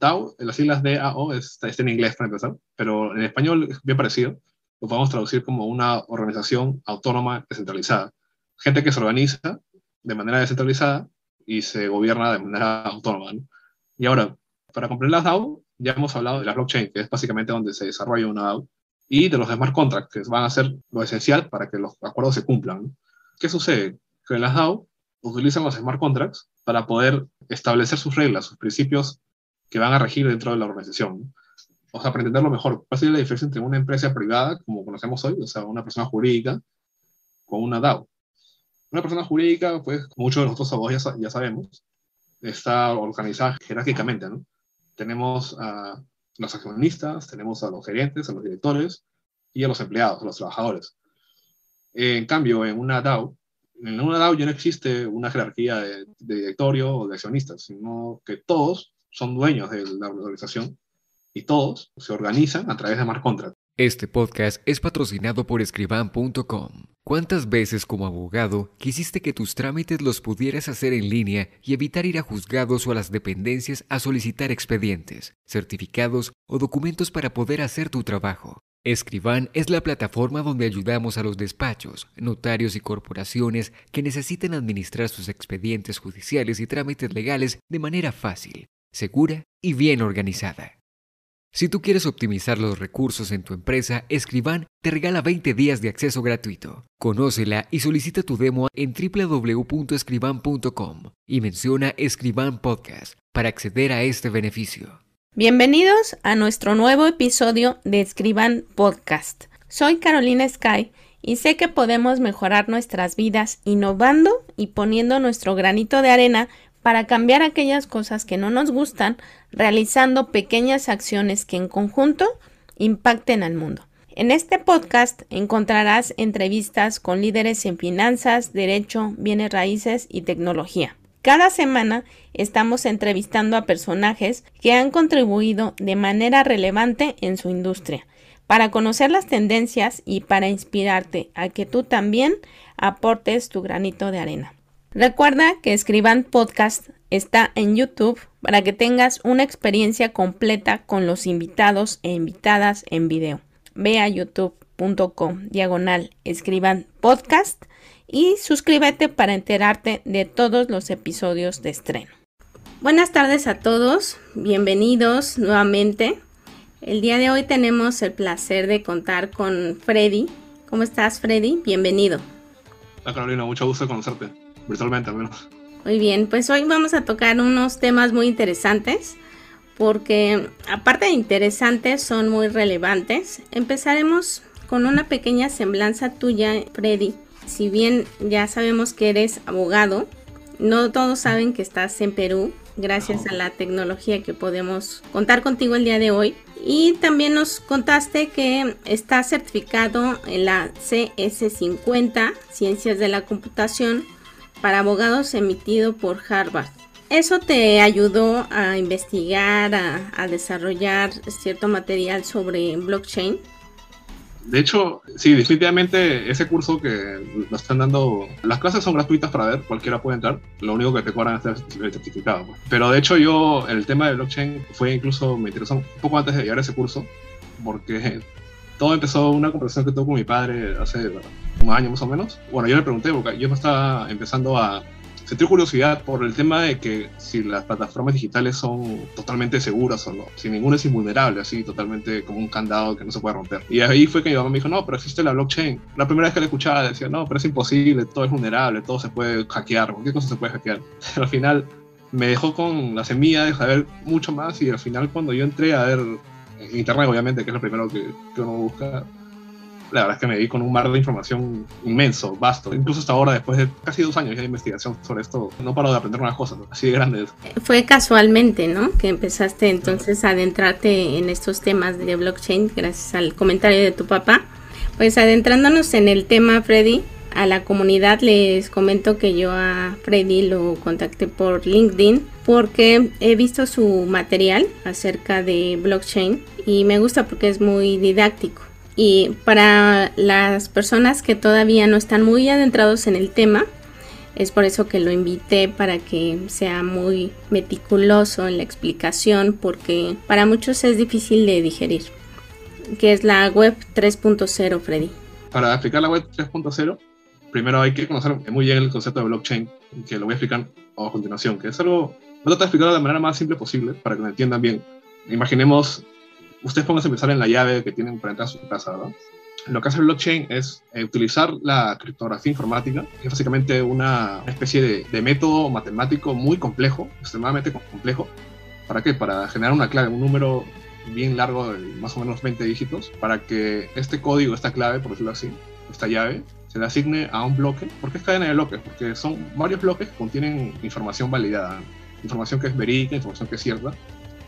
DAO, las siglas DAO, está, está en inglés para empezar, pero en español es bien parecido. Lo podemos traducir como una organización autónoma descentralizada. Gente que se organiza de manera descentralizada y se gobierna de manera autónoma. Y ahora, para comprender las DAO, ya hemos hablado de la blockchain, que es básicamente donde se desarrolla una DAO, y de los smart contracts, que van a ser lo esencial para que los acuerdos se cumplan. ¿Qué sucede? Que las DAO utilizan los smart contracts para poder establecer sus reglas, sus principios que van a regir dentro de la organización. O sea, para entenderlo mejor, ¿cuál sería la diferencia entre una empresa privada, como conocemos hoy, o sea, una persona jurídica, con una DAO? Una persona jurídica, pues, muchos de nosotros abogados ya, ya sabemos, está organizada jerárquicamente, ¿no? Tenemos a los accionistas, tenemos a los gerentes, a los directores y a los empleados, a los trabajadores. En cambio, en una DAO, en una DAO ya no existe una jerarquía de, de directorio o de accionistas, sino que todos son dueños de la organización y todos se organizan a través de smart. Este podcast es patrocinado por escriban.com. ¿Cuántas veces como abogado quisiste que tus trámites los pudieras hacer en línea y evitar ir a juzgados o a las dependencias a solicitar expedientes, certificados o documentos para poder hacer tu trabajo? Escriban es la plataforma donde ayudamos a los despachos, notarios y corporaciones que necesiten administrar sus expedientes judiciales y trámites legales de manera fácil, segura y bien organizada. Si tú quieres optimizar los recursos en tu empresa, Escriban te regala 20 días de acceso gratuito. Conócela y solicita tu demo en www.escriban.com y menciona Escriban Podcast para acceder a este beneficio. Bienvenidos a nuestro nuevo episodio de Escriban Podcast. Soy Carolina Sky y sé que podemos mejorar nuestras vidas innovando y poniendo nuestro granito de arena para cambiar aquellas cosas que no nos gustan, realizando pequeñas acciones que en conjunto impacten al mundo. En este podcast encontrarás entrevistas con líderes en finanzas, derecho, bienes raíces y tecnología. Cada semana estamos entrevistando a personajes que han contribuido de manera relevante en su industria, para conocer las tendencias y para inspirarte a que tú también aportes tu granito de arena. Recuerda que Escriban Podcast está en YouTube para que tengas una experiencia completa con los invitados e invitadas en video. Ve a youtube.com diagonal escriban podcast y suscríbete para enterarte de todos los episodios de estreno. Buenas tardes a todos, bienvenidos nuevamente. El día de hoy tenemos el placer de contar con Freddy. ¿Cómo estás Freddy? Bienvenido. Hola Carolina, mucho gusto conocerte virtualmente al menos. Muy bien, pues hoy vamos a tocar unos temas muy interesantes porque aparte de interesantes son muy relevantes. Empezaremos con una pequeña semblanza tuya, Freddy. Si bien ya sabemos que eres abogado, no todos saben que estás en Perú gracias a la tecnología que podemos contar contigo el día de hoy. Y también nos contaste que estás certificado en la CS50, Ciencias de la Computación, para abogados emitido por Harvard. Eso te ayudó a investigar, a, desarrollar cierto material sobre blockchain. De hecho, sí, definitivamente ese curso que nos están dando, las clases son gratuitas para ver, cualquiera puede entrar, lo único que te cobran es el certificado. Pues. Pero de hecho yo, el tema de blockchain fue incluso, me interesó un poco antes de llegar a ese curso, porque todo empezó una conversación que tuve con mi padre hace un año más o menos. Bueno, yo le pregunté, porque yo me estaba empezando a sentir curiosidad por el tema de que si las plataformas digitales son totalmente seguras o no, si ninguna es invulnerable, así totalmente como un candado que no se puede romper. Y ahí fue que mi mamá me dijo, no, pero existe la blockchain. La primera vez que la escuchaba decía, no, pero es imposible, todo es vulnerable, todo se puede hackear, cualquier cosa se puede hackear. Pero al final me dejó con la semilla de saber mucho más y al final cuando yo entré a ver internet, obviamente, que es lo primero que, que, uno busca, la verdad es que me di con un mar de información inmenso, vasto. Incluso hasta ahora, después de casi dos años de investigación sobre esto, no paro de aprender unas cosas así de grandes. Fue casualmente, ¿no? Que empezaste entonces a adentrarte en estos temas de blockchain gracias al comentario de tu papá. Pues adentrándonos en el tema, Freddy, a la comunidad les comento que yo a Freddy lo contacté por LinkedIn porque he visto su material acerca de blockchain y me gusta porque es muy didáctico. Y para las personas que todavía no están muy adentrados en el tema, Es por eso que lo invité para que sea muy meticuloso en la explicación porque para muchos es difícil de digerir. ¿Qué es la web 3.0, Freddy? Para explicar la web 3.0, primero hay que conocer muy bien el concepto de blockchain, que lo voy a explicar a continuación, que es algo, voy a tratar de explicarlo de la manera más simple posible para que lo entiendan bien. Imaginemos, ustedes pónganse a pensar en la llave que tienen para entrar a su casa, ¿verdad? Lo que hace el blockchain es eh, utilizar la criptografía informática, que es básicamente una especie de, de, método matemático muy complejo, extremadamente complejo. ¿Para qué? Para generar una clave, un número bien largo de más o menos 20 dígitos, para que este código, esta clave, por decirlo así, esta llave, se le asigne a un bloque. ¿Por qué es cadena de bloques? Porque son varios bloques que contienen información validada, información que es verídica, información que es cierta,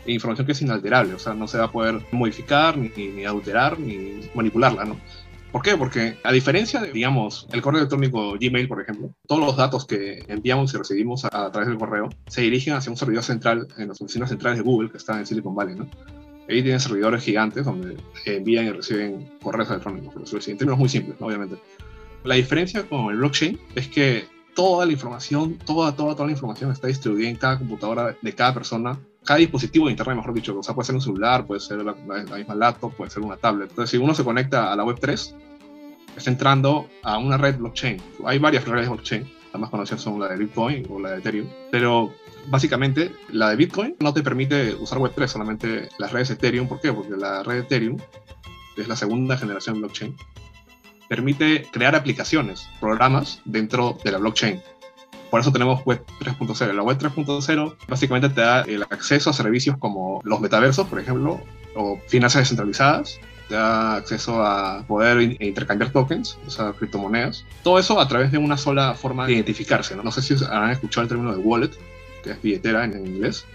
e información que es inalterable, o sea, no se va a poder modificar, ni, ni alterar, ni manipularla, ¿no? ¿Por qué? Porque a diferencia de, digamos, el correo electrónico Gmail, por ejemplo, todos los datos que enviamos y recibimos a, a, través del correo se dirigen hacia un servidor central en las oficinas centrales de Google que están en Silicon Valley, ¿no? Ahí tienen servidores gigantes donde envían y reciben correos electrónicos, pero en términos muy simples, ¿no? obviamente. La diferencia con el blockchain es que toda la información, toda, toda, toda la información está distribuida en cada computadora de cada persona cada dispositivo de internet, mejor dicho. O sea, puede ser un celular, puede ser la, la, la, misma laptop, puede ser una tablet. Entonces, si uno se conecta a la web 3, está entrando a una red blockchain. Hay varias redes blockchain. Las más conocidas son la de Bitcoin o la de Ethereum. Pero básicamente, la de Bitcoin no te permite usar web 3, solamente las redes Ethereum. ¿Por qué? Porque la red Ethereum, es la segunda generación blockchain, permite crear aplicaciones, programas dentro de la blockchain. Por eso tenemos Web 3.0. La Web 3.0 básicamente te da el acceso a servicios como los metaversos, por ejemplo, o finanzas descentralizadas. Te da acceso a poder intercambiar tokens, o sea, criptomonedas. Todo eso a través de una sola forma de identificarse. No, no sé si han escuchado el término de wallet, que es billetera en, inglés.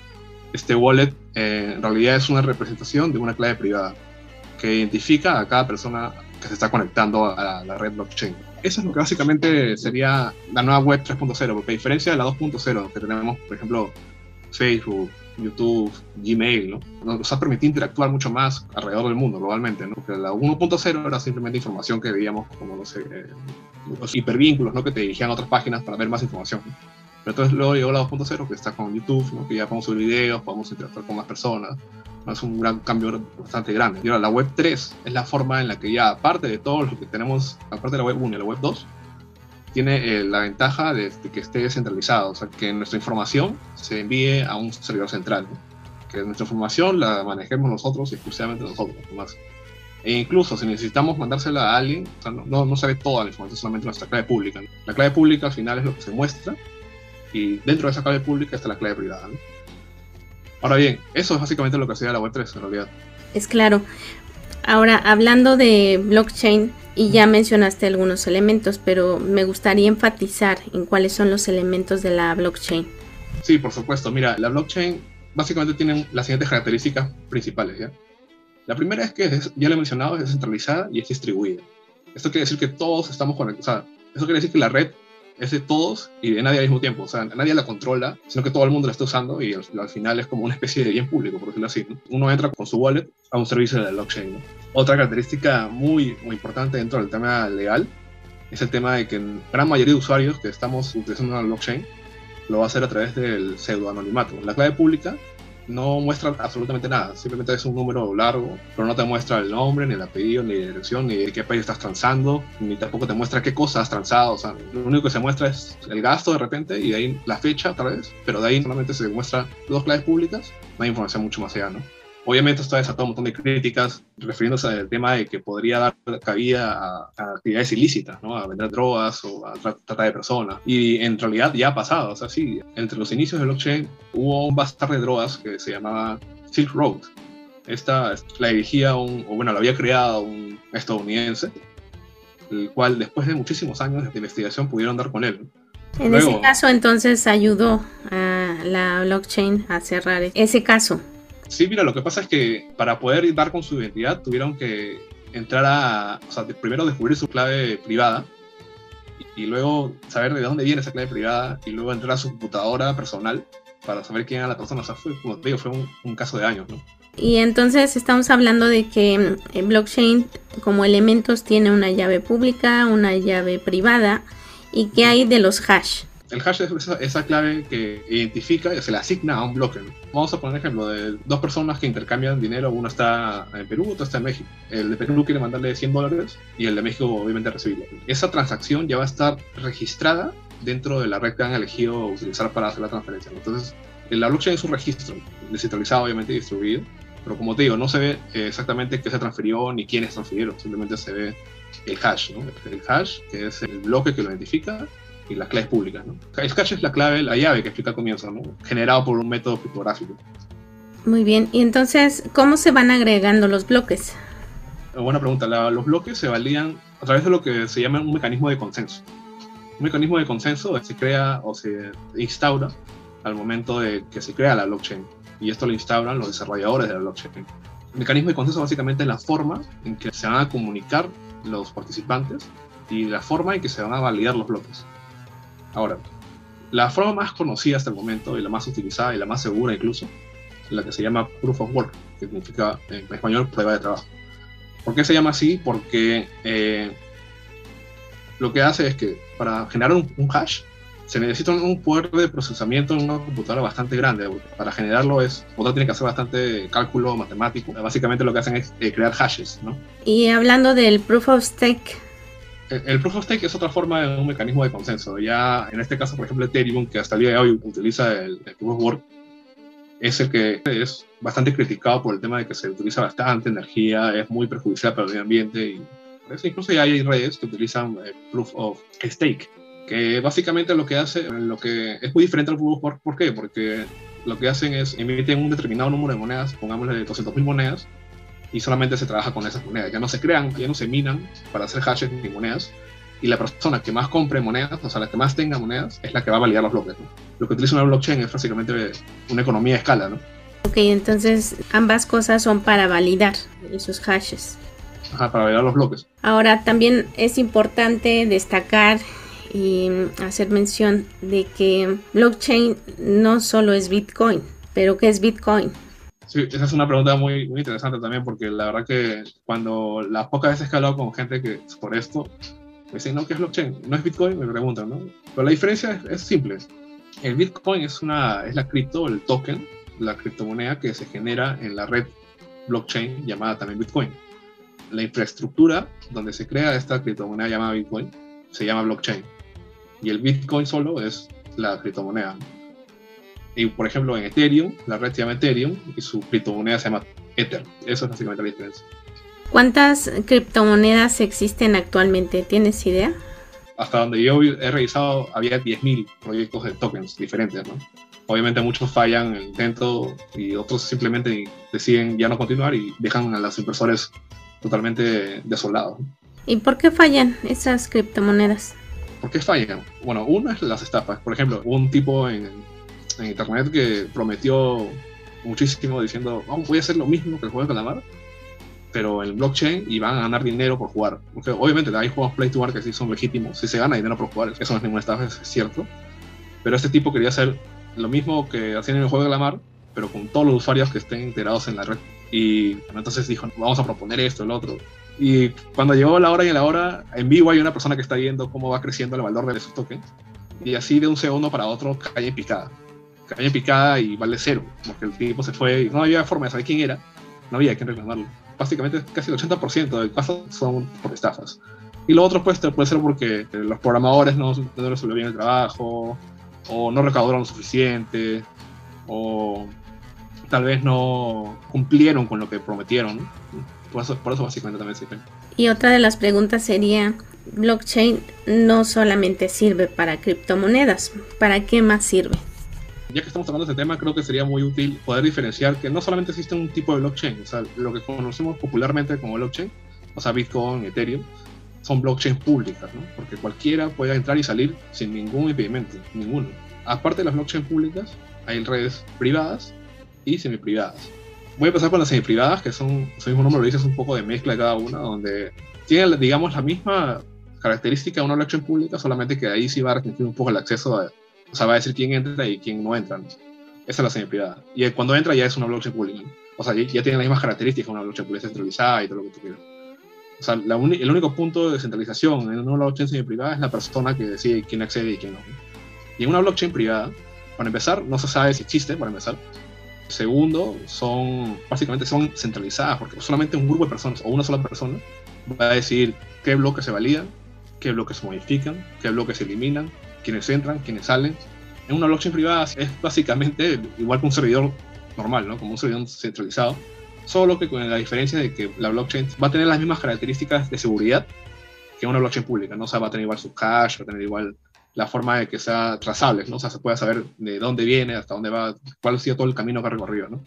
Este wallet eh, en realidad es una representación de una clave privada que identifica a cada persona que se está conectando a la red blockchain. Eso es lo que básicamente sería la nueva web 3.0, porque a diferencia de la 2.0 que tenemos, por ejemplo, Facebook, YouTube, Gmail, ¿no? nos ha permitido interactuar mucho más alrededor del mundo, globalmente, ¿no? Porque la 1.0 era simplemente información que veíamos como, no sé, eh, los hipervínculos, ¿no? Que te dirigían a otras páginas para ver más información. Pero entonces luego llegó la 2.0, que está con YouTube. Que ya podemos subir videos, podemos interactuar con más personas, es un gran cambio bastante grande. Y ahora la web 3 es la forma en la que ya, aparte de todo lo que tenemos, aparte de la web 1 y la web 2, tiene eh, la ventaja de, de, que esté descentralizado, o sea, que nuestra información se envíe a un servidor central, ¿no? que nuestra información la manejemos nosotros exclusivamente nosotros, más. E incluso si necesitamos mandársela a alguien, o sea, no, no, no sale toda la información, solamente nuestra clave pública. ¿no? La clave pública al final es lo que se muestra y dentro de esa clave pública está la clave privada. Ahora bien, eso es básicamente lo que hacía la Web3 en realidad. Es claro. Ahora, hablando de blockchain, y ya mencionaste algunos elementos, pero me gustaría enfatizar en cuáles son los elementos de la blockchain. Sí, por supuesto. Mira, la blockchain básicamente tiene las siguientes características principales. ¿ya? La primera es que, ya lo he mencionado, es descentralizada y es distribuida. Esto quiere decir que todos estamos conectados. eso quiere decir que la red es de todos y de nadie al mismo tiempo. O sea, nadie la controla, sino que todo el mundo la está usando y al, al final es como una especie de bien público, por decirlo así. ¿no? Uno entra con su wallet a un servicio de la blockchain. Otra característica muy, muy importante dentro del tema legal es el tema de que gran mayoría de usuarios que estamos utilizando la blockchain lo va a hacer a través del pseudoanonimato. La clave pública no muestra absolutamente nada, simplemente es un número largo, pero no te muestra el nombre, ni el apellido, ni la dirección, ni de qué país estás transando, ni tampoco te muestra qué cosa has transado, o sea, lo único que se muestra es el gasto de repente y de ahí la fecha otra vez, pero de ahí solamente se muestra dos claves públicas, no hay información mucho más allá, ¿no? Obviamente esto ha desatado un montón de críticas refiriéndose al tema de que podría dar cabida a, a actividades ilícitas, ¿no? a vender drogas o a tra tratar de personas. Y en realidad ya ha pasado, o sea, sí, entre los inicios del blockchain hubo un bazar de drogas que se llamaba Silk Road. Esta la dirigía un, o bueno, la había creado un estadounidense, el cual después de muchísimos años de investigación pudieron dar con él. En Luego, ese caso entonces ayudó a la blockchain a cerrar ese caso. Sí, mira, lo que pasa es que para poder dar con su identidad tuvieron que entrar a, o sea, de, primero descubrir su clave privada y, y, luego saber de dónde viene esa clave privada y luego entrar a su computadora personal para saber quién era la persona. O sea, fue, como te digo, fue un, un caso de años, ¿no? Y entonces estamos hablando de que en blockchain como elementos tiene una llave pública, una llave privada y qué hay de los hash. El hash es esa, clave que identifica y se le asigna a un bloque. Vamos a poner un ejemplo de dos personas que intercambian dinero, uno está en Perú, otro está en México. El de Perú quiere mandarle 100 dólares y el de México obviamente recibirlo. Esa transacción ya va a estar registrada dentro de la red que han elegido utilizar para hacer la transferencia. Entonces, la blockchain es un registro descentralizado, obviamente, distribuido, pero como te digo, no se ve exactamente qué se transfirió ni quiénes transfirieron, simplemente se ve el hash, ¿no? El hash, que es el bloque que lo identifica, y las claves públicas. ¿no? El hash es la clave, la llave que explica al comienzo, ¿no? generado por un método criptográfico. Muy bien, y entonces, ¿cómo se van agregando los bloques? Buena pregunta. los bloques se validan a través de lo que se llama un mecanismo de consenso. Un mecanismo de consenso se crea o se instaura al momento de que se crea la blockchain. Y esto lo instauran los desarrolladores de la blockchain. El mecanismo de consenso básicamente es la forma en que se van a comunicar los participantes y la forma en que se van a validar los bloques. Ahora, la forma más conocida hasta el momento y la más utilizada y la más segura incluso, la que se llama Proof of Work, que significa en español prueba de trabajo. ¿Por qué se llama así? Porque eh, lo que hace es que para generar un, hash se necesita un poder de procesamiento en una computadora bastante grande. Para generarlo es, otra tiene que hacer bastante cálculo matemático. Básicamente lo que hacen es eh, crear hashes, ¿no? Y hablando del proof of stake, el proof of stake es otra forma de un mecanismo de consenso. Ya en este caso, por ejemplo, Ethereum, que hasta el día de hoy utiliza el, proof of work, es el que es bastante criticado por el tema de que se utiliza bastante energía, es muy perjudicial para el medio ambiente y incluso ya hay redes que utilizan el proof of stake, que básicamente lo que hace, lo que es muy diferente al proof of work. ¿Por qué? Porque lo que hacen es emiten un determinado número de monedas, pongámosle 200.000 monedas, y solamente se trabaja con esas monedas. Ya no se crean, ya no se minan para hacer hashes ni monedas. Y la persona que más compre monedas, o sea, la que más tenga monedas, es la que va a validar los bloques. Lo que utiliza una blockchain es básicamente una economía de escala, ¿no? Ok, entonces ambas cosas son para validar esos hashes. Ajá, para validar los bloques. Ahora, también es importante destacar y hacer mención de que blockchain no solo es Bitcoin, pero ¿qué es Bitcoin? Sí, esa es una pregunta muy, interesante también, porque la verdad que cuando las pocas veces he hablado con gente que por esto, me dicen, no, ¿qué es blockchain? ¿No es Bitcoin? Me preguntan, ¿no? Pero la diferencia es, simple. El Bitcoin es, una, es la cripto, el token, la criptomoneda que se genera en la red blockchain llamada también Bitcoin. La infraestructura donde se crea esta criptomoneda llamada Bitcoin se llama blockchain. Y el Bitcoin solo es la criptomoneda. Y por ejemplo, en Ethereum, la red se llama Ethereum y su criptomoneda se llama Ether. Eso es básicamente la diferencia. ¿Cuántas criptomonedas existen actualmente? ¿Tienes idea? Hasta donde yo he revisado, había 10.000 proyectos de tokens diferentes, ¿no? Obviamente muchos fallan el intento y otros simplemente deciden ya no continuar y dejan a los inversores totalmente desolados. ¿Y por qué fallan esas criptomonedas? ¿Por qué fallan? Bueno, una es las estafas. Por ejemplo, un tipo en en internet que prometió muchísimo diciendo, voy a hacer lo mismo que el juego de calamar, pero en blockchain y van a ganar dinero por jugar. Porque obviamente hay juegos play to earn que sí son legítimos, si se gana dinero por jugar, eso no es ninguna estafa, es cierto. Pero este tipo quería hacer lo mismo que hacían en el juego de calamar, pero con todos los usuarios que estén integrados en la red. Y entonces dijo, vamos a proponer esto, el otro. Y cuando llegó la hora y la hora, en vivo hay una persona que está viendo cómo va creciendo el valor de esos tokens. Y así de un segundo para otro cae en picada caña picada y vale cero, porque el tipo se fue y no había forma de saber quién era, no había quien reclamarlo. Básicamente casi el 80% del caso son por estafas. Y lo otro pues, puede ser porque los programadores no, no resolvieron bien el trabajo, o no recaudaron lo suficiente, o tal vez no cumplieron con lo que prometieron. Por eso, básicamente también sirve. Y otra de las preguntas sería, blockchain no solamente sirve para criptomonedas, ¿para qué más sirve? Ya que estamos hablando de este tema, creo que sería muy útil poder diferenciar que no solamente existe un tipo de blockchain, o sea, lo que conocemos popularmente como blockchain, o sea, Bitcoin, Ethereum, son blockchains públicas, ¿no? Porque cualquiera puede entrar y salir sin ningún impedimento, ninguno. Aparte de las blockchains públicas, hay redes privadas y semiprivadas. Voy a empezar con las semiprivadas, que son, su mismo nombre lo dice, un poco de mezcla de cada una, donde tienen, digamos, la misma característica de una blockchain pública, solamente que ahí sí va a restringir un poco el acceso a, o sea, va a decir quién entra y quién no entra. Esa es la semi-privada. Y cuando entra ya es una blockchain pública. O sea, ya, tiene las mismas características una blockchain pública centralizada y todo lo que tú quieras. O sea, el único punto de descentralización en una blockchain semi-privada es la persona que decide quién accede y quién no. Y en una blockchain privada, para empezar, no se sabe si existe, para empezar. Segundo, son básicamente son centralizadas, porque solamente un grupo de personas o una sola persona va a decir qué bloques se validan, qué bloques se modifican, qué bloques se eliminan, quiénes entran, quiénes salen. En una blockchain privada es básicamente igual que un servidor normal, ¿no? como un servidor centralizado, solo que con la diferencia de que la blockchain va a tener las mismas características de seguridad que una blockchain pública, ¿no? O sea, va a tener igual su cache, va a tener igual la forma de que sea trazable, ¿no? O sea, se pueda saber de dónde viene, hasta dónde va, cuál ha sido todo el camino que ha recorrido, ¿no?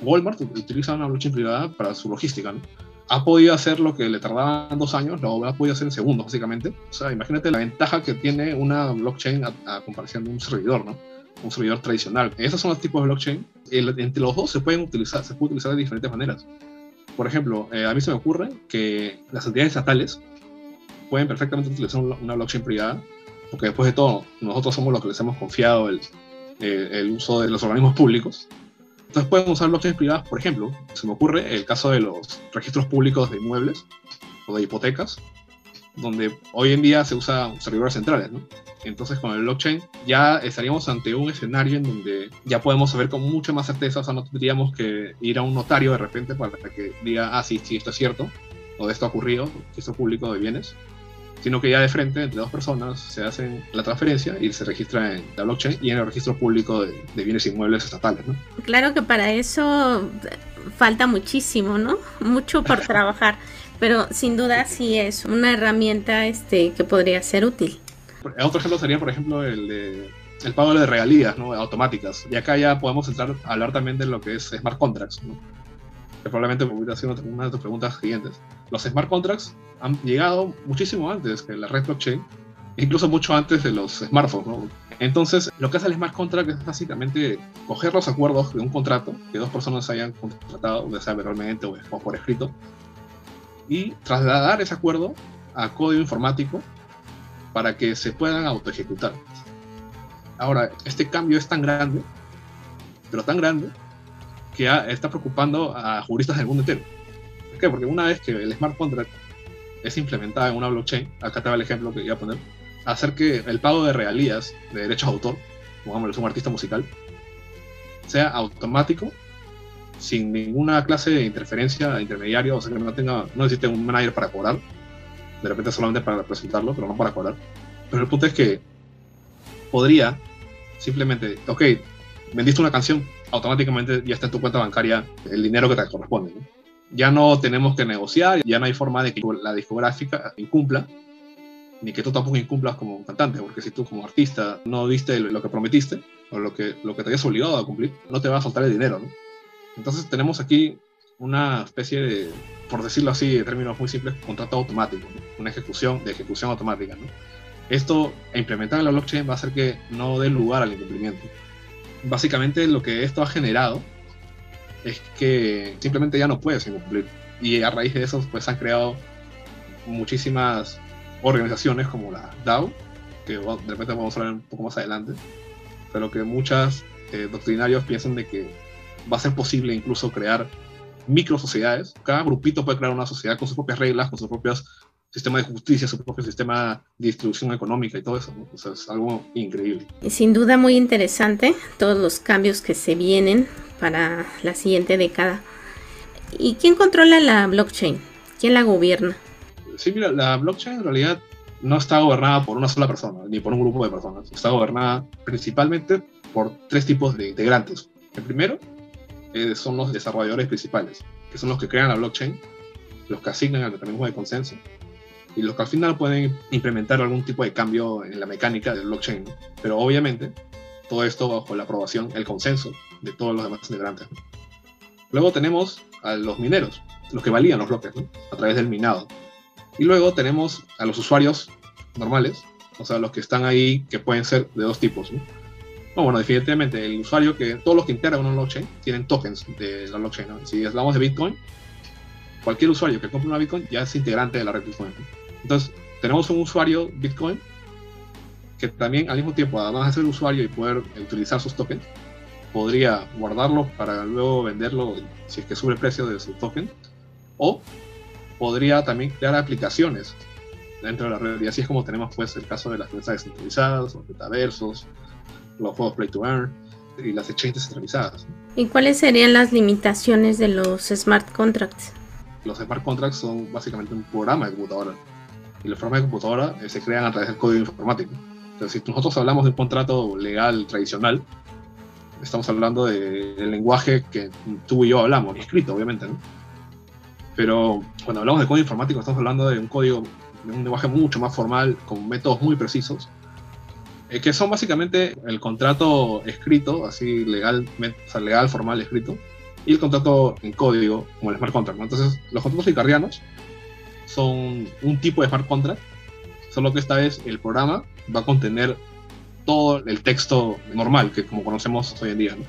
Walmart utiliza una blockchain privada para su logística, ¿no? Ha podido hacer lo que le tardaban dos años, lo ha podido hacer en segundos, básicamente. O sea, imagínate la ventaja que tiene una blockchain a, comparación de un servidor, ¿no? Un servidor tradicional. Esos son los tipos de blockchain. entre los dos se pueden utilizar, se puede utilizar de diferentes maneras. Por ejemplo, eh, a mí se me ocurre que las entidades estatales pueden perfectamente utilizar una blockchain privada porque después de todo, nosotros somos los que les hemos confiado el, el uso de los organismos públicos. Entonces pueden usar blockchains privadas, por ejemplo, se me ocurre el caso de los registros públicos de inmuebles o de hipotecas, donde hoy en día se usan servidores centrales, ¿no? Entonces con el blockchain ya estaríamos ante un escenario en donde ya podemos saber con mucha más certeza, o sea, no tendríamos que ir a un notario de repente para que diga, ah, sí, sí, esto es cierto, o de esto ha ocurrido, registro público de bienes, sino que ya de frente, entre dos personas, se hace la transferencia y se registra en la blockchain y en el registro público de, bienes inmuebles estatales. ¿no? Claro que para eso falta muchísimo, ¿no? Mucho por trabajar, pero sin duda sí es una herramienta este, que podría ser útil. Otro ejemplo sería, por ejemplo, el de el pago de regalías ¿no? automáticas. Y acá ya podemos entrar a hablar también de lo que es smart contracts. ¿no? Que probablemente hubiera sido una de tus preguntas siguientes. Los smart contracts han llegado muchísimo antes que la red blockchain, incluso mucho antes de los smartphones. Entonces, lo que hace el smart contract es básicamente coger los acuerdos de un contrato que dos personas hayan contratado, ya sea verbalmente o por escrito, y trasladar ese acuerdo a código informático para que se puedan autoejecutar. Ahora, este cambio es tan grande, pero tan grande, que está preocupando a juristas del mundo entero. ¿Por qué? Porque una vez que el smart contract es implementado en una blockchain, acá va el ejemplo que iba a poner, hacer que el pago de regalías de derechos de autor, pongámoslo, un artista musical, sea automático, sin ninguna clase de interferencia de intermediario, o sea que no tenga, no necesite un manager para cobrar, de repente solamente para representarlo, pero no para cobrar. Pero el punto es que podría simplemente, ok, vendiste una canción, automáticamente ya está en tu cuenta bancaria el dinero que te corresponde. Ya no tenemos que negociar, ya no hay forma de que la discográfica incumpla, ni que tú tampoco incumplas como cantante, porque si tú como artista no diste lo que prometiste, o lo que, lo que te hayas obligado a cumplir, no te va a soltar el dinero. ¿no? Entonces tenemos aquí una especie de, por decirlo así, de términos muy simples, contrato automático, una ejecución de ejecución automática. ¿no? Esto, implementar en la blockchain va a hacer que no dé lugar al incumplimiento básicamente lo que esto ha generado es que simplemente ya no puedes incumplir. Y a raíz de eso, pues han creado muchísimas organizaciones como la DAO, que de repente vamos a hablar un poco más adelante, pero que muchas eh, doctrinarios piensan de que va a ser posible incluso crear micro sociedades. Cada grupito puede crear una sociedad con sus propias reglas, con sus propios sistema de justicia, su propio sistema de distribución económica y todo eso. O sea, es algo increíble. Sin duda muy interesante todos los cambios que se vienen para la siguiente década. ¿Y quién controla la blockchain? ¿Quién la gobierna? Sí, mira, la blockchain en realidad no está gobernada por una sola persona, ni por un grupo de personas. Está gobernada principalmente por tres tipos de integrantes. El primero eh, son los desarrolladores principales, que son los que crean la blockchain, los que asignan el mecanismo de consenso y los que al final pueden implementar algún tipo de cambio en la mecánica del blockchain. Pero obviamente, todo esto bajo la aprobación, el consenso de todos los demás integrantes. Luego tenemos a los mineros, los que valían los bloques a través del minado. Y luego tenemos a los usuarios normales, o sea, los que están ahí, que pueden ser de dos tipos. bueno, definitivamente el usuario que todos los que integran una blockchain tienen tokens de la blockchain. Si hablamos de Bitcoin, cualquier usuario que compre una Bitcoin ya es integrante de la red Bitcoin. Entonces, tenemos un usuario Bitcoin que también al mismo tiempo, además de ser usuario y poder utilizar sus tokens, podría guardarlo para luego venderlo si es que sube el precio de su token, o podría también crear aplicaciones dentro de la red. Y así es como tenemos pues el caso de las finanzas descentralizadas, los metaversos, los juegos Play to Earn y las exchanges centralizadas. ¿Y cuáles serían las limitaciones de los smart contracts? Los smart contracts son básicamente un programa de computadora. Y los programas de computadora eh, se crean a través del código informático. Entonces, si nosotros hablamos de un contrato legal tradicional, estamos hablando del lenguaje que tú y yo hablamos, escrito, obviamente, ¿no? Pero cuando hablamos de código informático, estamos hablando de un código, de un lenguaje mucho más formal, con métodos muy precisos, eh, que son básicamente el contrato escrito, así legal, o sea, legal, formal, escrito, y el contrato en código, como el smart contract. Entonces, los contratos icardianos son un tipo de smart contract, solo que esta vez el programa va a contener todo el texto normal que como conocemos hoy en día. ¿no?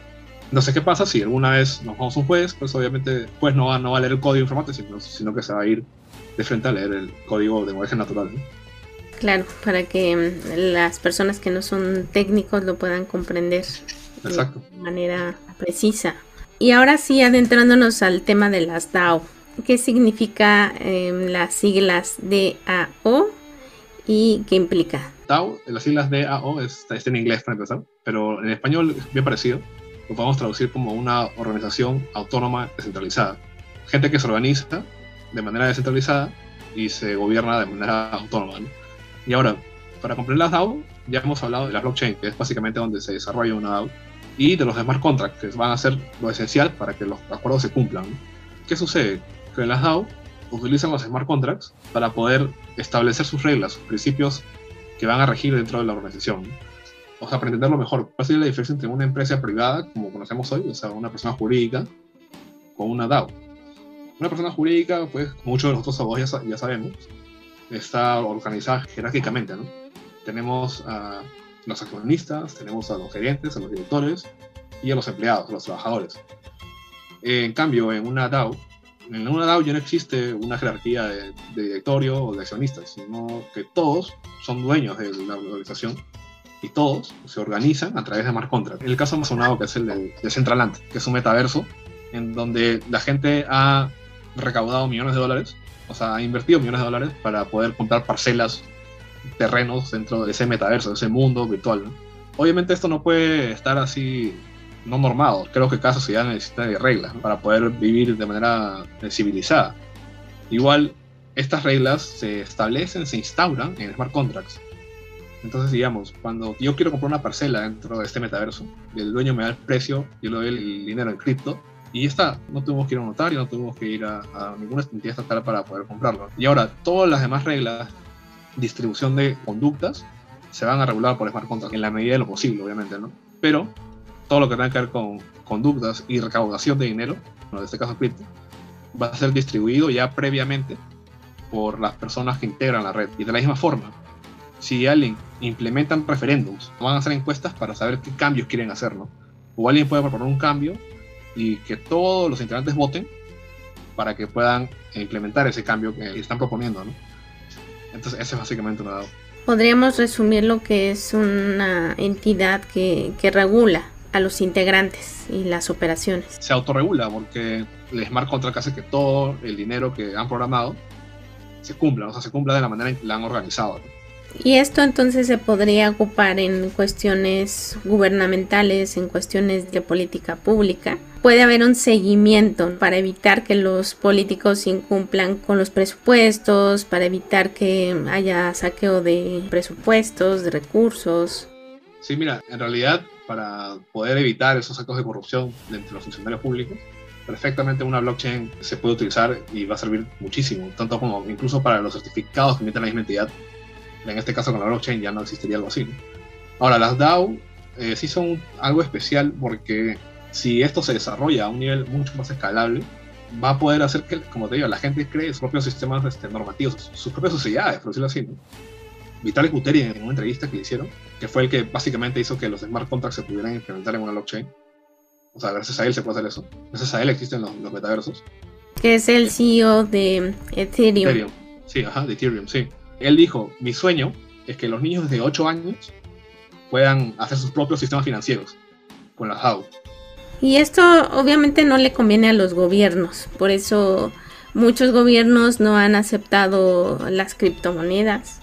Entonces, ¿qué pasa si alguna vez nos vamos a un juez? Pues obviamente pues no va, no va a leer el código informático, sino, sino, que se va a ir de frente a leer el código de lenguaje natural. Claro, para que mm, las personas que no son técnicos lo puedan comprender de manera precisa. Y ahora sí, adentrándonos al tema de las DAO. ¿Qué significa em, las siglas DAO y qué implica? DAO, las siglas DAO está, en inglés para empezar, pero en español es bien parecido lo podemos traducir como una organización autónoma descentralizada. Gente que se organiza de manera descentralizada y se gobierna de manera autónoma. Y ahora, para comprender las DAO, ya hemos hablado de la blockchain, que es básicamente donde se desarrolla una DAO, y de los smart contracts, que van a ser lo esencial para que los acuerdos se cumplan. ¿Qué sucede? Que las DAO utilizan los smart contracts para poder establecer sus reglas, sus principios que van a regir dentro de la organización o sea, para entenderlo mejor, ¿cuál sería la diferencia entre una empresa privada, como conocemos hoy, o sea, una persona jurídica, con una DAO? Una persona jurídica, pues, muchos de nosotros abogados ya, ya sabemos, está organizada jerárquicamente, ¿no? Tenemos a los accionistas, tenemos a los gerentes, a los directores y a los empleados, a los trabajadores. En cambio, en una DAO, en una DAO ya no existe una jerarquía de, directorio o de accionistas, sino que todos son dueños de la organización y todos se organizan a través de smart contracts. El caso más sonado que es el de, de Centraland, que es un metaverso en donde la gente ha recaudado millones de dólares, o sea, ha invertido millones de dólares para poder comprar parcelas, terrenos dentro de ese metaverso, de ese mundo virtual. Obviamente esto no puede estar así no normado. Creo que cada sociedad necesita de reglas para poder vivir de manera civilizada. Igual, estas reglas se establecen, se instauran en smart contracts. Entonces, digamos, cuando yo quiero comprar una parcela dentro de este metaverso, el dueño me da el precio, yo le doy el dinero en cripto, y ya está. No tuvimos que ir a un notario, no tuvimos que ir a, ninguna entidad estatal para poder comprarlo. Y ahora, todas las demás reglas, distribución de conductas, se van a regular por smart contract en la medida de lo posible, obviamente, ¿no? Pero todo lo que tenga que ver con conductas y recaudación de dinero, en este caso cripto, va a ser distribuido ya previamente por las personas que integran la red. Y de la misma forma, si alguien implementan referéndums, van a hacer encuestas para saber qué cambios quieren hacer, ¿no? O alguien puede proponer un cambio y que todos los integrantes voten para que puedan implementar ese cambio que están proponiendo, ¿no? Entonces, ese es básicamente una Podríamos resumir lo que es una entidad que, que regula a los integrantes y las operaciones. Se autorregula porque el smart contract hace que todo el dinero que han programado se cumpla, o sea, se cumpla de la manera en que la han organizado. Y esto entonces se podría ocupar en cuestiones gubernamentales, en cuestiones de política pública. Puede haber un seguimiento para evitar que los políticos incumplan con los presupuestos, para evitar que haya saqueo de presupuestos, de recursos. Sí, mira, en realidad para poder evitar esos actos de corrupción entre los funcionarios públicos, perfectamente una blockchain se puede utilizar y va a servir muchísimo, tanto como incluso para los certificados que emiten la misma entidad en este caso con la blockchain ya no existiría algo así. Ahora, las DAO eh, sí son algo especial porque si esto se desarrolla a un nivel mucho más escalable, va a poder hacer que, como te digo, la gente cree sus propios sistemas este, normativos, sus propias sociedades, por decirlo así. ¿no? Vitalik Buterin, en una entrevista que le hicieron, que fue el que básicamente hizo que los smart contracts se pudieran implementar en una blockchain. O sea, gracias a él se puede hacer eso. Gracias a él existen los, metaversos. Que es el CEO de Ethereum. Ethereum. Sí, ajá, de Ethereum, sí él dijo, mi sueño es que los niños de 8 años puedan hacer sus propios sistemas financieros con la DAO. Y esto obviamente no le conviene a los gobiernos, por eso muchos gobiernos no han aceptado las criptomonedas,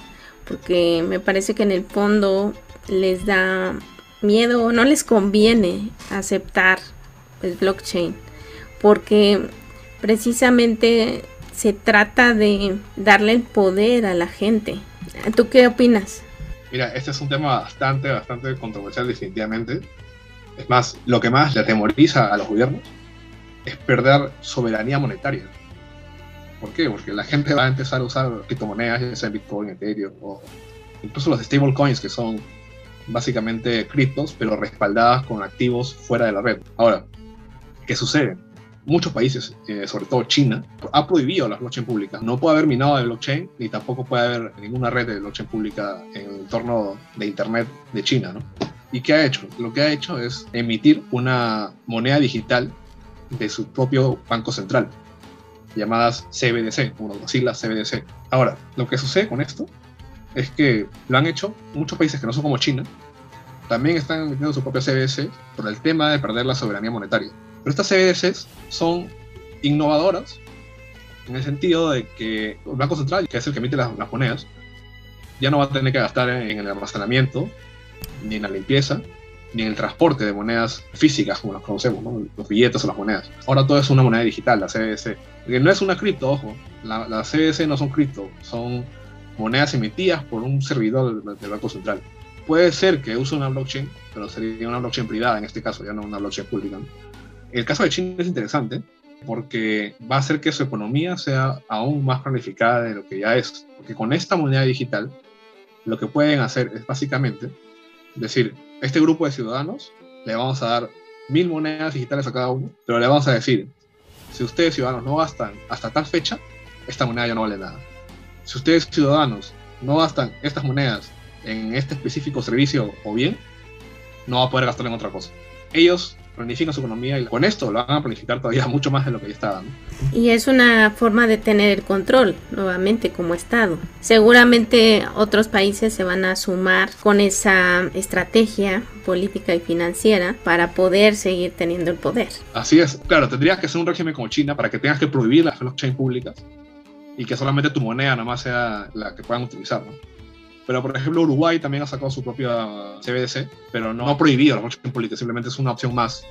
porque me parece que en el fondo les da miedo no les conviene aceptar el blockchain porque precisamente se trata de darle el poder a la gente. ¿Tú qué opinas? Mira, este es un tema bastante, bastante controversial definitivamente. Es más, lo que más le atemoriza a los gobiernos es perder soberanía monetaria. ¿Por qué? Porque la gente va a empezar a usar criptomonedas, ya sea Bitcoin, Ethereum o incluso los stablecoins que son básicamente criptos, pero respaldadas con activos fuera de la red. Ahora, ¿qué sucede? Muchos países, eh, sobre todo China, ha prohibido las blockchain públicas. No puede haber minado de blockchain, ni tampoco puede haber ninguna red de blockchain pública en el entorno de Internet de China. ¿no? ¿Y qué ha hecho? Lo que ha hecho es emitir una moneda digital de su propio banco central, llamadas CBDC, como las siglas CBDC. Ahora, lo que sucede con esto es que lo han hecho muchos países que no son como China, también están metiendo su propia CBDC por el tema de perder la soberanía monetaria. Pero estas CBDCs son innovadoras en el sentido de que el Banco Central, que es el que emite las, monedas, ya no va a tener que gastar en el almacenamiento, ni en la limpieza, ni en el transporte de monedas físicas como las conocemos, los billetes o las monedas. Ahora todo es una moneda digital, la CBDC. Que no es una cripto, ojo, las la CBDC no son cripto, son monedas emitidas por un servidor del, Banco Central. Puede ser que use una blockchain, pero sería una blockchain privada en este caso, ya no una blockchain pública. El caso de China es interesante porque va a hacer que su economía sea aún más planificada de lo que ya es. Porque con esta moneda digital, lo que pueden hacer es básicamente decir, este grupo de ciudadanos le vamos a dar mil monedas digitales a cada uno, pero le vamos a decir, si ustedes ciudadanos no gastan hasta tal fecha, esta moneda ya no vale nada si ustedes ciudadanos no gastan estas monedas en este específico servicio o bien, no va a poder gastar en otra cosa. Ellos planifican su economía y con esto lo van a planificar todavía mucho más de lo que ya está dando. Y es una forma de tener el control, nuevamente, como Estado. Seguramente otros países se van a sumar con esa estrategia política y financiera para poder seguir teniendo el poder. Así es, claro, tendrías que ser un régimen como China para que tengas que prohibir las blockchain públicas y que solamente tu moneda nada más sea la que puedan utilizar, ¿no? Pero, por ejemplo, Uruguay también ha sacado su propia CBDC, pero no ha prohibido la blockchain política, simplemente es una opción más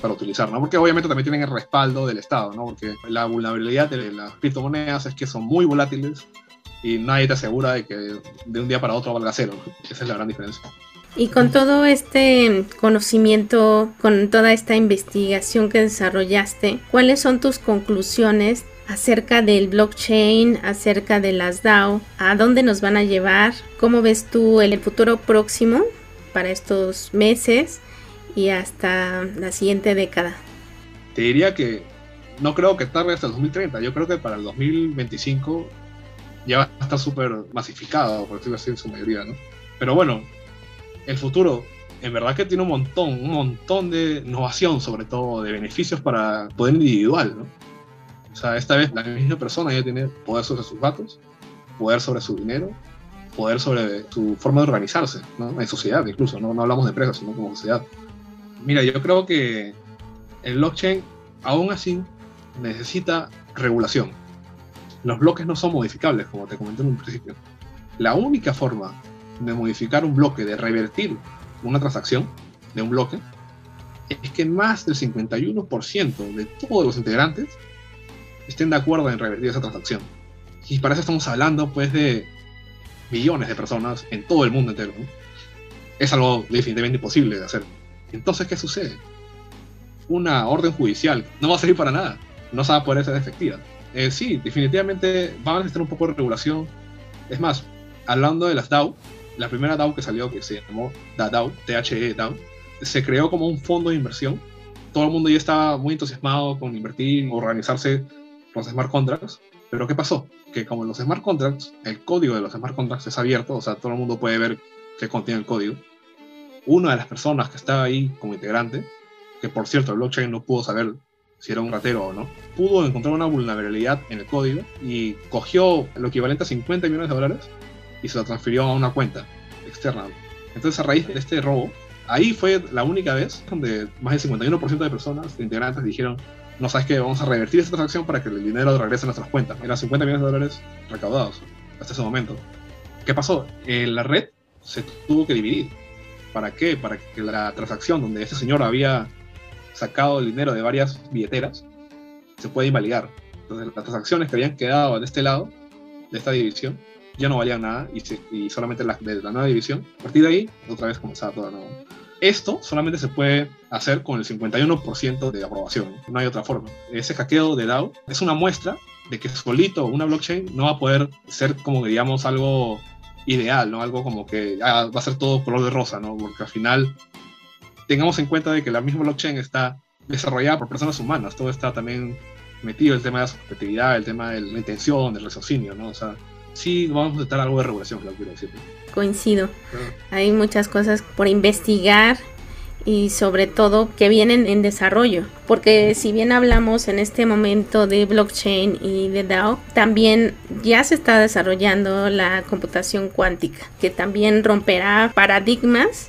para utilizar, ¿no? Porque obviamente también tienen el respaldo del Estado, ¿no? Porque la vulnerabilidad de las criptomonedas es que son muy volátiles y nadie te asegura de que de un día para otro valga cero. Esa es la gran diferencia. Y con todo este conocimiento, con toda esta investigación que desarrollaste, ¿cuáles son tus conclusiones acerca del blockchain, acerca de las DAO, a dónde nos van a llevar, cómo ves tú el futuro próximo para estos meses y hasta la siguiente década. Te diría que no creo que tarde hasta el 2030, yo creo que para el 2025 ya va a estar súper masificado, por decirlo así, en su mayoría, ¿no? Pero bueno, el futuro en verdad que tiene un montón, un montón de innovación, sobre todo de beneficios para poder individual. O sea, esta vez la misma persona ya tiene poder sobre sus datos, poder sobre su dinero, poder sobre su forma de organizarse. En sociedad incluso, ¿no? no hablamos de empresas, sino como sociedad. Mira, yo creo que el blockchain aún así necesita regulación. Los bloques no son modificables, como te comenté en un principio. La única forma de modificar un bloque, de revertir una transacción de un bloque, es que más del 51% de todos los integrantes estén de acuerdo en revertir esa transacción. Y para eso estamos hablando pues de millones de personas en todo el mundo entero. Es algo definitivamente imposible de hacer. Entonces, ¿qué sucede? Una orden judicial no va a servir para nada. No se va a poder ser efectiva. Eh, sí, definitivamente va a necesitar un poco de regulación. Es más, hablando de las DAO, la primera DAO que salió, que se llamó DAO, THE DAO, se creó como un fondo de inversión. Todo el mundo ya estaba muy entusiasmado con invertir, organizarse los smart contracts. Pero ¿qué pasó? Que como los smart contracts, el código de los smart contracts es abierto, o sea, todo el mundo puede ver qué contiene el código. Una de las personas que estaba ahí como integrante, que por cierto el blockchain no pudo saber si era un ratero o no, pudo encontrar una vulnerabilidad en el código y cogió lo equivalente a 50 millones de dólares y se lo transfirió a una cuenta externa. Entonces, a raíz de este robo, ahí fue la única vez donde más del 51% de personas, de integrantes, dijeron, no sabes que vamos a revertir esta transacción para que el dinero regrese a nuestras cuentas. Eran 50 millones de dólares recaudados hasta ese momento. ¿Qué pasó? Eh, la red se tuvo que dividir. ¿Para qué? Para que la transacción donde ese señor había sacado el dinero de varias billeteras se pueda invalidar. Entonces las transacciones que habían quedado de este lado, de esta división, ya no valían nada y, solamente las de la nueva división. A partir de ahí, otra vez comenzaba todo de nuevo. Esto solamente se puede hacer con el 51% de aprobación, no hay otra forma. Ese hackeo de DAO es una muestra de que solito una blockchain no va a poder ser como digamos algo ideal, ¿no? Algo como que va a ser todo color de rosa, ¿no? Porque al final tengamos en cuenta de que la misma blockchain está desarrollada por personas humanas, todo está también metido el tema de la subjetividad, el tema de la intención, del raciocinio, ¿no? O sea, sí vamos a necesitar algo de regulación, claro, quiero decir. Coincido. Hay muchas cosas por investigar y sobre todo que vienen en desarrollo. Porque si bien hablamos en este momento de blockchain y de DAO, también ya se está desarrollando la computación cuántica, que también romperá paradigmas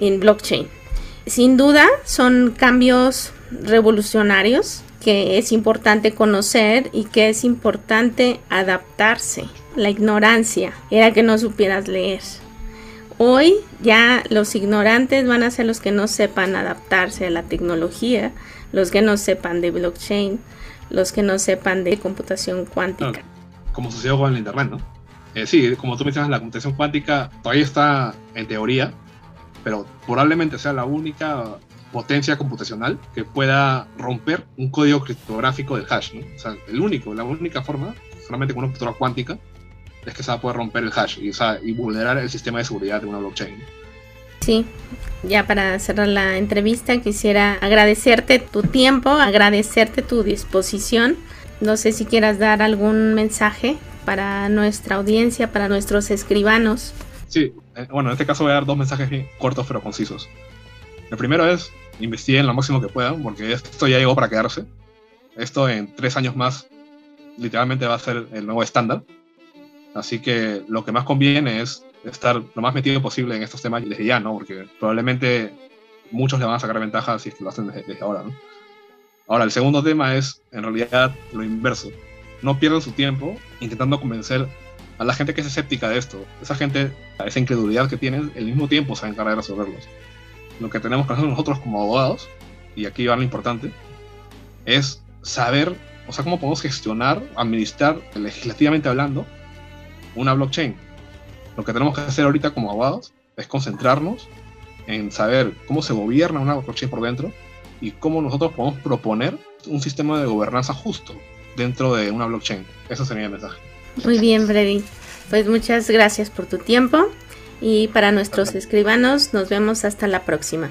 en blockchain. Sin duda son cambios revolucionarios que es importante conocer y que es importante adaptarse. La ignorancia era que no supieras leer. Hoy ya los ignorantes van a ser los que no sepan adaptarse a la tecnología, los que no sepan de blockchain, los que no sepan de computación cuántica. como sucedió con el Internet, ¿no? Eh, sí, como tú mencionas, la computación cuántica todavía está en teoría, pero probablemente sea la única potencia computacional que pueda romper un código criptográfico del hash, ¿no? O sea, el único, la única forma, solamente con una computadora cuántica, es que se va a poder romper el hash y, y vulnerar el sistema de seguridad de una blockchain. Sí, ya para cerrar la entrevista quisiera agradecerte tu tiempo, agradecerte tu disposición. No sé si quieras dar algún mensaje para nuestra audiencia, para nuestros escribanos. Sí, eh, bueno, en este caso voy a dar dos mensajes cortos pero concisos. El primero es, investiguen lo máximo que puedan, porque esto ya llegó para quedarse. Esto en tres años más literalmente va a ser el nuevo estándar. Así que lo que más conviene es estar lo más metido posible en estos temas desde ya, ¿no? Porque probablemente muchos le van a sacar ventaja si es que lo hacen desde, ahora, ¿no? Ahora, el segundo tema es, en realidad, lo inverso. No pierdan su tiempo intentando convencer a la gente que es escéptica de esto. Esa gente, esa incredulidad que tienen, el mismo tiempo se va a encargar de resolverlos. Lo que tenemos que hacer nosotros como abogados, y aquí va lo importante, es saber, o sea, cómo podemos gestionar, administrar, legislativamente hablando, una blockchain. Lo que tenemos que hacer ahorita como abogados es concentrarnos en saber cómo se gobierna una blockchain por dentro y cómo nosotros podemos proponer un sistema de gobernanza justo dentro de una blockchain. Eso sería el mensaje. Muy bien, Freddy. Pues muchas gracias por tu tiempo y para nuestros escribanos nos vemos hasta la próxima.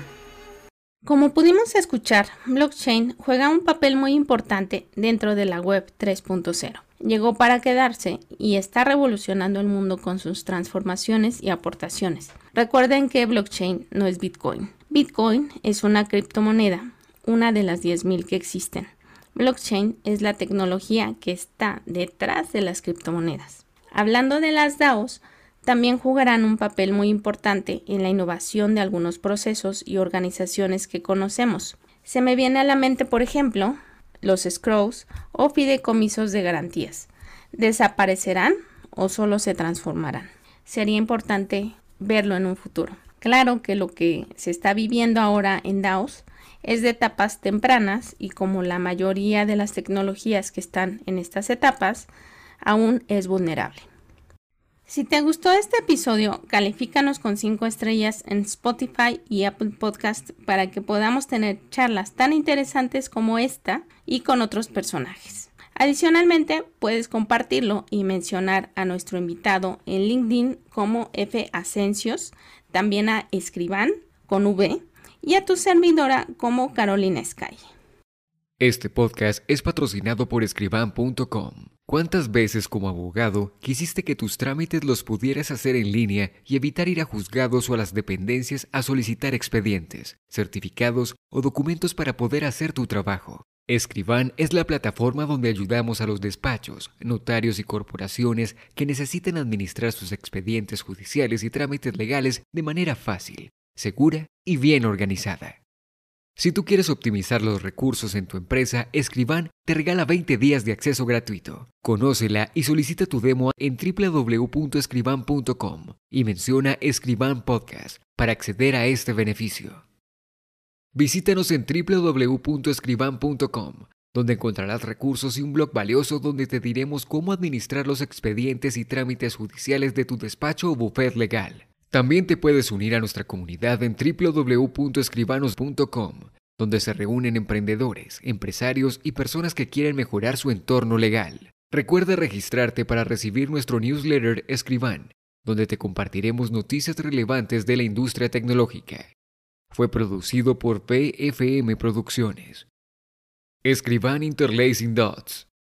Como pudimos escuchar, blockchain juega un papel muy importante dentro de la web 3.0 llegó para quedarse y está revolucionando el mundo con sus transformaciones y aportaciones. Recuerden que blockchain no es Bitcoin. Bitcoin es una criptomoneda, una de las 10.000 que existen. Blockchain es la tecnología que está detrás de las criptomonedas. Hablando de las DAOs, también jugarán un papel muy importante en la innovación de algunos procesos y organizaciones que conocemos. Se me viene a la mente, por ejemplo, los scrolls o fideicomisos de garantías. ¿Desaparecerán o solo se transformarán? Sería importante verlo en un futuro. Claro que lo que se está viviendo ahora en DAOs es de etapas tempranas y como la mayoría de las tecnologías que están en estas etapas, aún es vulnerable. Si te gustó este episodio, califícanos con 5 estrellas en Spotify y Apple Podcast para que podamos tener charlas tan interesantes como esta y con otros personajes. Adicionalmente, puedes compartirlo y mencionar a nuestro invitado en LinkedIn como F. Asencios, también a Escriban con V y a tu servidora como Carolina Sky. Este podcast es patrocinado por escriban.com. ¿Cuántas veces como abogado quisiste que tus trámites los pudieras hacer en línea y evitar ir a juzgados o a las dependencias a solicitar expedientes, certificados o documentos para poder hacer tu trabajo? Escriban es la plataforma donde ayudamos a los despachos, notarios y corporaciones que necesiten administrar sus expedientes judiciales y trámites legales de manera fácil, segura y bien organizada. Si tú quieres optimizar los recursos en tu empresa, Escriban te regala 20 días de acceso gratuito. Conócela y solicita tu demo en www.escriban.com y menciona Escriban Podcast para acceder a este beneficio. Visítanos en www.escriban.com, donde encontrarás recursos y un blog valioso donde te diremos cómo administrar los expedientes y trámites judiciales de tu despacho o bufet legal. También te puedes unir a nuestra comunidad en www.escribanos.com, donde se reúnen emprendedores, empresarios y personas que quieren mejorar su entorno legal. Recuerda registrarte para recibir nuestro newsletter Escriban, donde te compartiremos noticias relevantes de la industria tecnológica. Fue producido por PFM Producciones. Escriban Interlacing Dots.